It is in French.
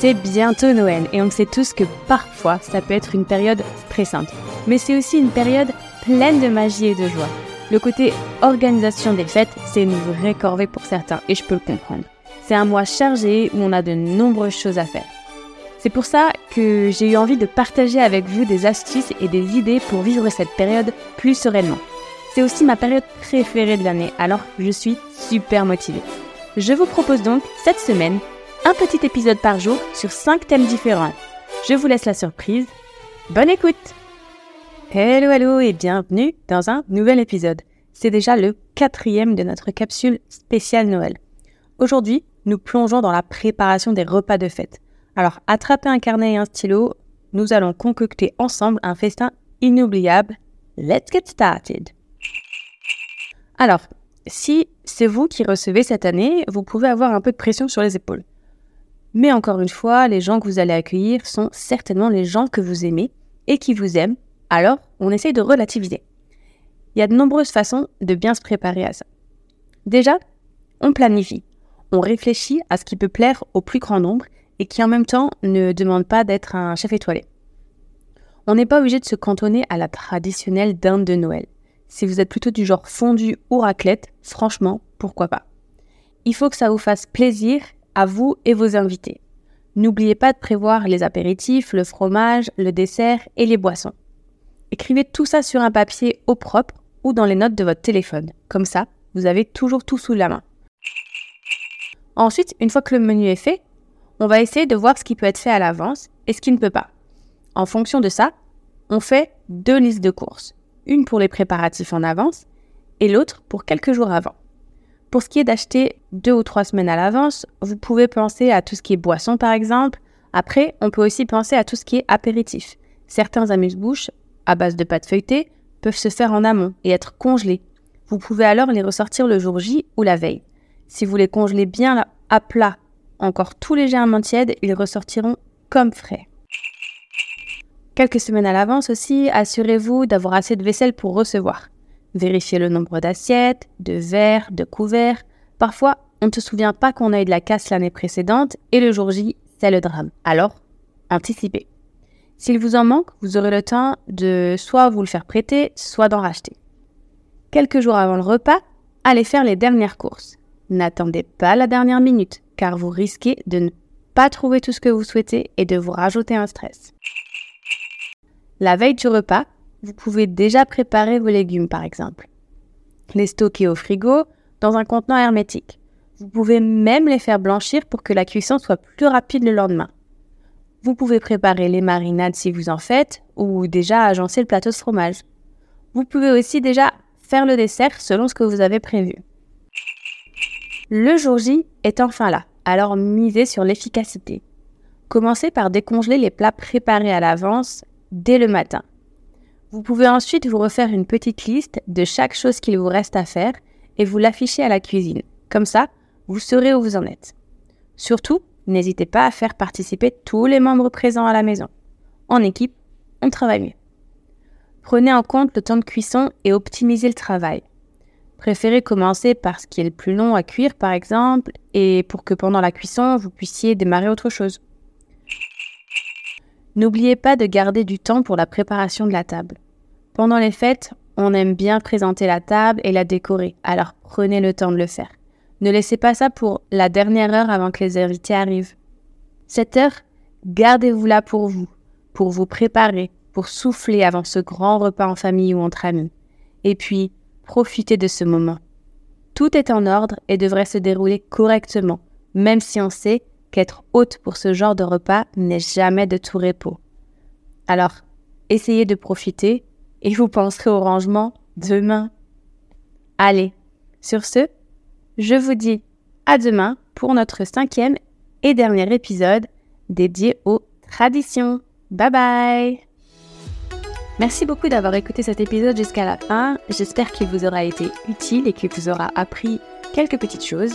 C'est bientôt Noël et on sait tous que parfois ça peut être une période stressante. Mais c'est aussi une période pleine de magie et de joie. Le côté organisation des fêtes, c'est une vraie corvée pour certains et je peux le comprendre. C'est un mois chargé où on a de nombreuses choses à faire. C'est pour ça que j'ai eu envie de partager avec vous des astuces et des idées pour vivre cette période plus sereinement. C'est aussi ma période préférée de l'année, alors je suis super motivée. Je vous propose donc cette semaine un petit épisode par jour sur 5 thèmes différents. Je vous laisse la surprise. Bonne écoute Hello hello et bienvenue dans un nouvel épisode. C'est déjà le quatrième de notre capsule spéciale Noël. Aujourd'hui, nous plongeons dans la préparation des repas de fête. Alors attrapez un carnet et un stylo, nous allons concocter ensemble un festin inoubliable. Let's get started Alors, si c'est vous qui recevez cette année, vous pouvez avoir un peu de pression sur les épaules. Mais encore une fois, les gens que vous allez accueillir sont certainement les gens que vous aimez et qui vous aiment, alors on essaye de relativiser. Il y a de nombreuses façons de bien se préparer à ça. Déjà, on planifie. On réfléchit à ce qui peut plaire au plus grand nombre et qui en même temps ne demande pas d'être un chef étoilé. On n'est pas obligé de se cantonner à la traditionnelle dinde de Noël. Si vous êtes plutôt du genre fondu ou raclette, franchement, pourquoi pas? Il faut que ça vous fasse plaisir vous et vos invités. N'oubliez pas de prévoir les apéritifs, le fromage, le dessert et les boissons. Écrivez tout ça sur un papier au propre ou dans les notes de votre téléphone. Comme ça, vous avez toujours tout sous la main. Ensuite, une fois que le menu est fait, on va essayer de voir ce qui peut être fait à l'avance et ce qui ne peut pas. En fonction de ça, on fait deux listes de courses. Une pour les préparatifs en avance et l'autre pour quelques jours avant. Pour ce qui est d'acheter deux ou trois semaines à l'avance, vous pouvez penser à tout ce qui est boisson par exemple. Après, on peut aussi penser à tout ce qui est apéritif. Certains amuse-bouches, à base de pâte feuilletée, peuvent se faire en amont et être congelés. Vous pouvez alors les ressortir le jour J ou la veille. Si vous les congelez bien à plat, encore tout légèrement tièdes, ils ressortiront comme frais. Quelques semaines à l'avance aussi, assurez-vous d'avoir assez de vaisselle pour recevoir. Vérifiez le nombre d'assiettes, de verres, de couverts. Parfois, on ne se souvient pas qu'on a eu de la casse l'année précédente et le jour J, c'est le drame. Alors, anticipez. S'il vous en manque, vous aurez le temps de soit vous le faire prêter, soit d'en racheter. Quelques jours avant le repas, allez faire les dernières courses. N'attendez pas la dernière minute, car vous risquez de ne pas trouver tout ce que vous souhaitez et de vous rajouter un stress. La veille du repas, vous pouvez déjà préparer vos légumes par exemple. Les stocker au frigo dans un contenant hermétique. Vous pouvez même les faire blanchir pour que la cuisson soit plus rapide le lendemain. Vous pouvez préparer les marinades si vous en faites ou déjà agencer le plateau de fromage. Vous pouvez aussi déjà faire le dessert selon ce que vous avez prévu. Le jour J est enfin là, alors misez sur l'efficacité. Commencez par décongeler les plats préparés à l'avance dès le matin. Vous pouvez ensuite vous refaire une petite liste de chaque chose qu'il vous reste à faire et vous l'afficher à la cuisine. Comme ça, vous saurez où vous en êtes. Surtout, n'hésitez pas à faire participer tous les membres présents à la maison. En équipe, on travaille mieux. Prenez en compte le temps de cuisson et optimisez le travail. Préférez commencer par ce qui est le plus long à cuire, par exemple, et pour que pendant la cuisson, vous puissiez démarrer autre chose. N'oubliez pas de garder du temps pour la préparation de la table. Pendant les fêtes, on aime bien présenter la table et la décorer, alors prenez le temps de le faire. Ne laissez pas ça pour la dernière heure avant que les invités arrivent. Cette heure, gardez-vous-la pour vous, pour vous préparer, pour souffler avant ce grand repas en famille ou entre amis. Et puis, profitez de ce moment. Tout est en ordre et devrait se dérouler correctement, même si on sait qu'être hôte pour ce genre de repas n'est jamais de tout repos. Alors, essayez de profiter et vous penserez au rangement demain. Allez, sur ce, je vous dis à demain pour notre cinquième et dernier épisode dédié aux traditions. Bye bye Merci beaucoup d'avoir écouté cet épisode jusqu'à la fin. J'espère qu'il vous aura été utile et qu'il vous aura appris quelques petites choses.